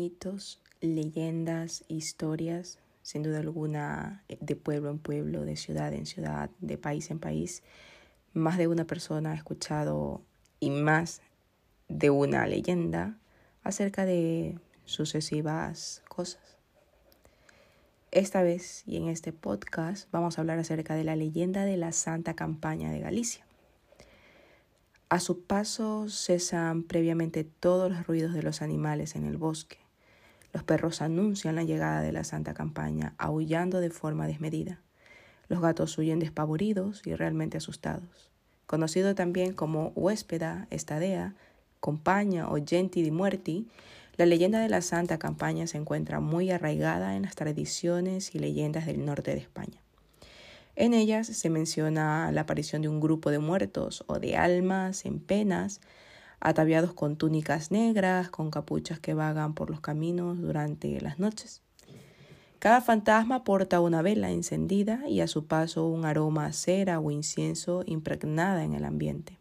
mitos, leyendas, historias, sin duda alguna, de pueblo en pueblo, de ciudad en ciudad, de país en país. Más de una persona ha escuchado y más de una leyenda acerca de sucesivas cosas. Esta vez y en este podcast vamos a hablar acerca de la leyenda de la Santa Campaña de Galicia. A su paso cesan previamente todos los ruidos de los animales en el bosque. Los perros anuncian la llegada de la Santa Campaña, aullando de forma desmedida. Los gatos huyen despavoridos y realmente asustados. Conocido también como huéspeda, estadea, compaña o genti di muerti, la leyenda de la Santa Campaña se encuentra muy arraigada en las tradiciones y leyendas del norte de España. En ellas se menciona la aparición de un grupo de muertos o de almas en penas, ataviados con túnicas negras, con capuchas que vagan por los caminos durante las noches. Cada fantasma porta una vela encendida y a su paso un aroma a cera o incienso impregnada en el ambiente.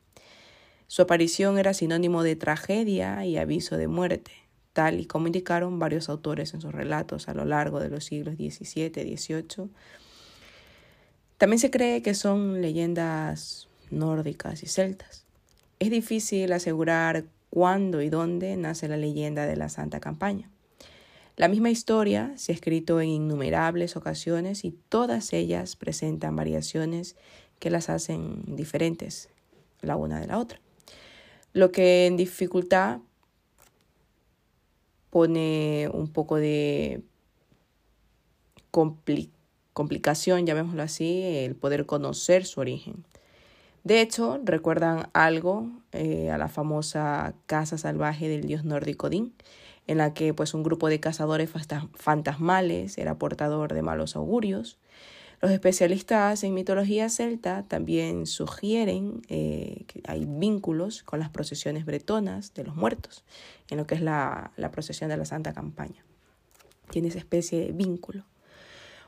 Su aparición era sinónimo de tragedia y aviso de muerte, tal y como indicaron varios autores en sus relatos a lo largo de los siglos XVII, XVIII también se cree que son leyendas nórdicas y celtas. Es difícil asegurar cuándo y dónde nace la leyenda de la Santa Campaña. La misma historia se ha escrito en innumerables ocasiones y todas ellas presentan variaciones que las hacen diferentes la una de la otra. Lo que en dificultad pone un poco de complicación complicación, llamémoslo así, el poder conocer su origen. De hecho, recuerdan algo eh, a la famosa casa salvaje del dios nórdico Din, en la que pues un grupo de cazadores fantasmales era portador de malos augurios. Los especialistas en mitología celta también sugieren eh, que hay vínculos con las procesiones bretonas de los muertos, en lo que es la, la procesión de la Santa Campaña. Tiene esa especie de vínculo.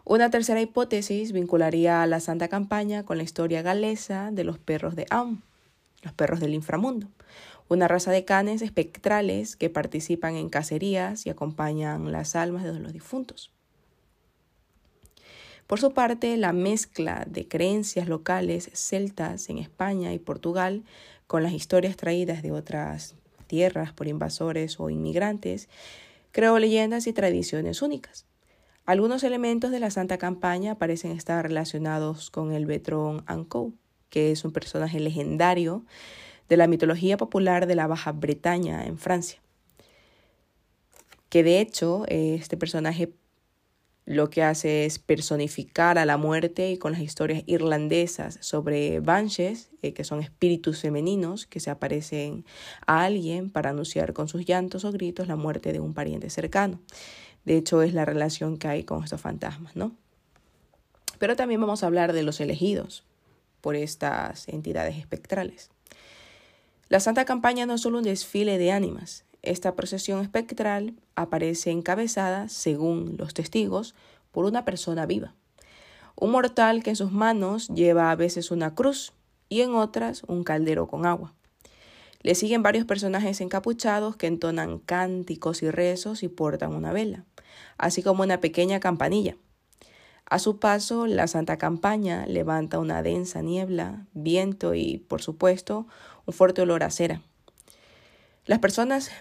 Una tercera hipótesis vincularía a la Santa Campaña con la historia galesa de los perros de Aum, los perros del inframundo, una raza de canes espectrales que participan en cacerías y acompañan las almas de los difuntos. Por su parte, la mezcla de creencias locales celtas en España y Portugal con las historias traídas de otras tierras por invasores o inmigrantes creó leyendas y tradiciones únicas. Algunos elementos de la Santa Campaña parecen estar relacionados con el Betrón Ankou, que es un personaje legendario de la mitología popular de la Baja Bretaña en Francia. Que de hecho este personaje lo que hace es personificar a la muerte y con las historias irlandesas sobre banshees, eh, que son espíritus femeninos que se aparecen a alguien para anunciar con sus llantos o gritos la muerte de un pariente cercano. De hecho, es la relación que hay con estos fantasmas, ¿no? Pero también vamos a hablar de los elegidos por estas entidades espectrales. La Santa Campaña no es solo un desfile de ánimas. Esta procesión espectral aparece encabezada, según los testigos, por una persona viva. Un mortal que en sus manos lleva a veces una cruz y en otras un caldero con agua. Le siguen varios personajes encapuchados que entonan cánticos y rezos y portan una vela, así como una pequeña campanilla. A su paso, la Santa Campaña levanta una densa niebla, viento y, por supuesto, un fuerte olor a cera. Las personas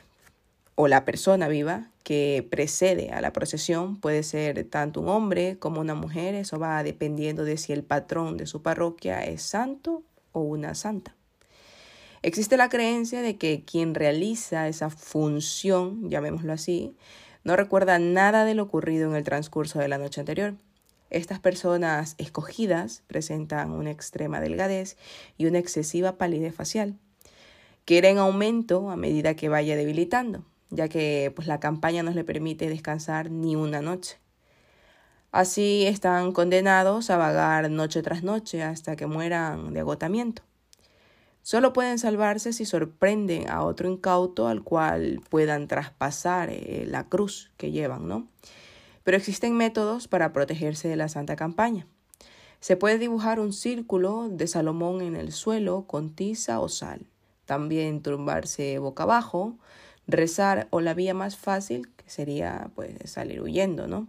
o la persona viva que precede a la procesión puede ser tanto un hombre como una mujer, eso va dependiendo de si el patrón de su parroquia es santo o una santa. Existe la creencia de que quien realiza esa función, llamémoslo así, no recuerda nada de lo ocurrido en el transcurso de la noche anterior. Estas personas escogidas presentan una extrema delgadez y una excesiva palidez facial, que irá en aumento a medida que vaya debilitando, ya que pues, la campaña no le permite descansar ni una noche. Así están condenados a vagar noche tras noche hasta que mueran de agotamiento. Solo pueden salvarse si sorprenden a otro incauto al cual puedan traspasar eh, la cruz que llevan, ¿no? Pero existen métodos para protegerse de la santa campaña. Se puede dibujar un círculo de Salomón en el suelo con tiza o sal. También tumbarse boca abajo, rezar o la vía más fácil, que sería pues salir huyendo, ¿no?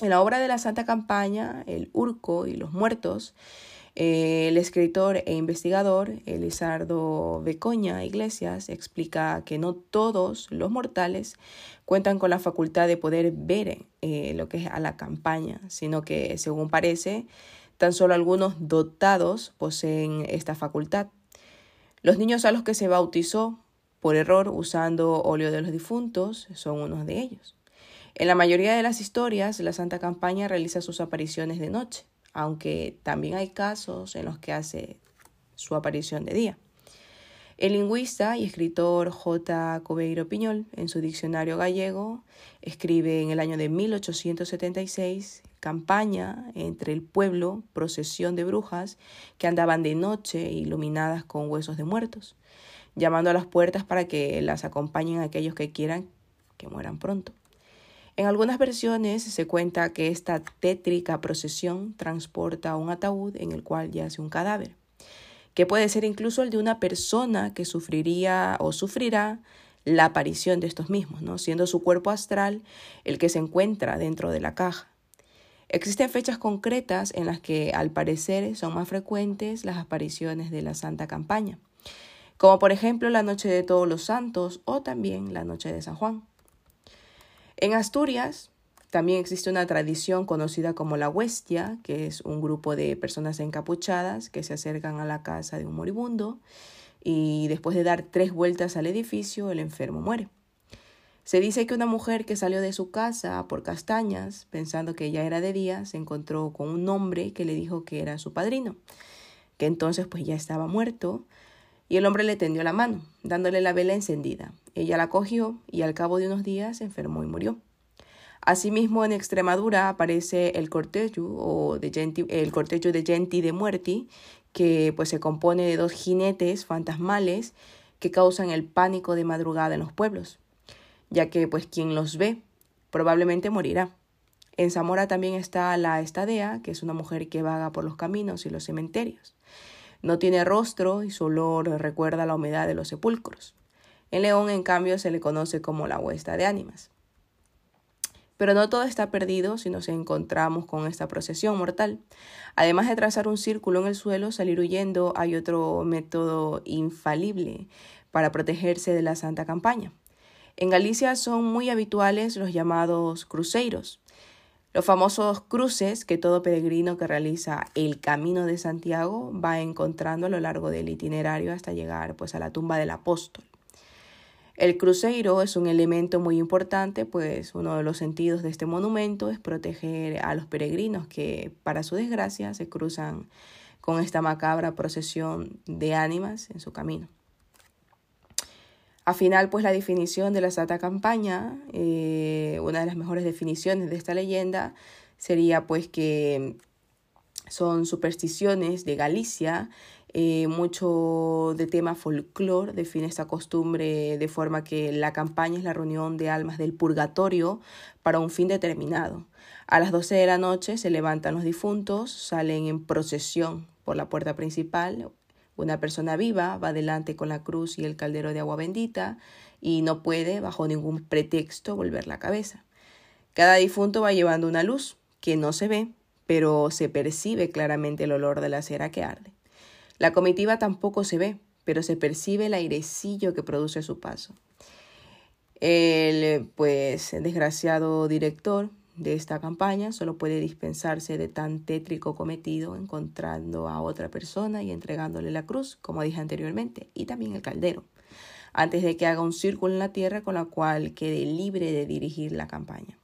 En la obra de la Santa Campaña, El Urco y los Muertos, el escritor e investigador Elizardo Becoña Iglesias explica que no todos los mortales cuentan con la facultad de poder ver eh, lo que es a la campaña, sino que, según parece, tan solo algunos dotados poseen esta facultad. Los niños a los que se bautizó por error usando óleo de los difuntos son unos de ellos. En la mayoría de las historias, la Santa Campaña realiza sus apariciones de noche, aunque también hay casos en los que hace su aparición de día. El lingüista y escritor J. Cobeiro Piñol, en su diccionario gallego, escribe en el año de 1876 campaña entre el pueblo, procesión de brujas que andaban de noche iluminadas con huesos de muertos, llamando a las puertas para que las acompañen aquellos que quieran que mueran pronto. En algunas versiones se cuenta que esta tétrica procesión transporta un ataúd en el cual yace un cadáver, que puede ser incluso el de una persona que sufriría o sufrirá la aparición de estos mismos, ¿no? siendo su cuerpo astral el que se encuentra dentro de la caja. Existen fechas concretas en las que al parecer son más frecuentes las apariciones de la Santa Campaña, como por ejemplo la Noche de Todos los Santos o también la Noche de San Juan. En Asturias también existe una tradición conocida como la huestia, que es un grupo de personas encapuchadas que se acercan a la casa de un moribundo y después de dar tres vueltas al edificio el enfermo muere. Se dice que una mujer que salió de su casa por castañas, pensando que ya era de día, se encontró con un hombre que le dijo que era su padrino, que entonces pues ya estaba muerto, y el hombre le tendió la mano, dándole la vela encendida. Ella la cogió y al cabo de unos días se enfermó y murió. Asimismo, en Extremadura aparece el cortejo, o de Genti, el cortejo de Genti de Muerti, que pues se compone de dos jinetes fantasmales que causan el pánico de madrugada en los pueblos, ya que pues quien los ve probablemente morirá. En Zamora también está la estadea, que es una mujer que vaga por los caminos y los cementerios. No tiene rostro y su olor recuerda la humedad de los sepulcros. En León, en cambio, se le conoce como la huesta de ánimas. Pero no todo está perdido si nos encontramos con esta procesión mortal. Además de trazar un círculo en el suelo, salir huyendo, hay otro método infalible para protegerse de la santa campaña. En Galicia son muy habituales los llamados cruceros, los famosos cruces que todo peregrino que realiza el Camino de Santiago va encontrando a lo largo del itinerario hasta llegar pues a la tumba del apóstol. El cruceiro es un elemento muy importante, pues uno de los sentidos de este monumento es proteger a los peregrinos que, para su desgracia, se cruzan con esta macabra procesión de ánimas en su camino. Al final, pues la definición de la Santa Campaña, eh, una de las mejores definiciones de esta leyenda sería pues que son supersticiones de Galicia, eh, mucho de tema folclore define esta costumbre de forma que la campaña es la reunión de almas del purgatorio para un fin determinado. A las 12 de la noche se levantan los difuntos, salen en procesión por la puerta principal una persona viva va adelante con la cruz y el caldero de agua bendita y no puede, bajo ningún pretexto, volver la cabeza. Cada difunto va llevando una luz que no se ve, pero se percibe claramente el olor de la cera que arde. La comitiva tampoco se ve, pero se percibe el airecillo que produce su paso. El pues desgraciado director de esta campaña solo puede dispensarse de tan tétrico cometido encontrando a otra persona y entregándole la cruz, como dije anteriormente, y también el caldero, antes de que haga un círculo en la tierra con la cual quede libre de dirigir la campaña.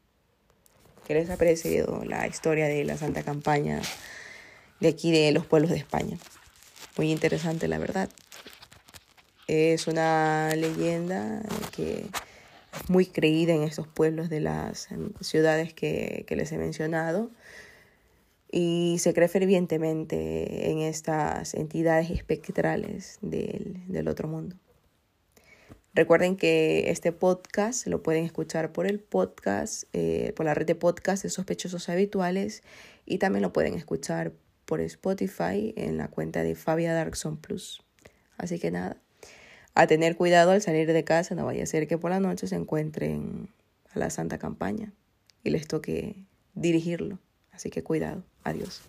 ¿Qué les ha parecido la historia de la Santa Campaña de aquí de los pueblos de España? Muy interesante, la verdad. Es una leyenda que muy creída en estos pueblos de las ciudades que, les he mencionado y se cree fervientemente en estas entidades espectrales del, del otro mundo. Recuerden que este podcast lo pueden escuchar por el podcast, eh, por la red de podcast de sospechosos habituales y también lo pueden escuchar por Spotify en la cuenta de Fabia Darkson Plus. Así que nada, a tener cuidado al salir de casa, no vaya a ser que por la noche se encuentren a la Santa Campaña y les toque dirigirlo. Así que cuidado. Adiós.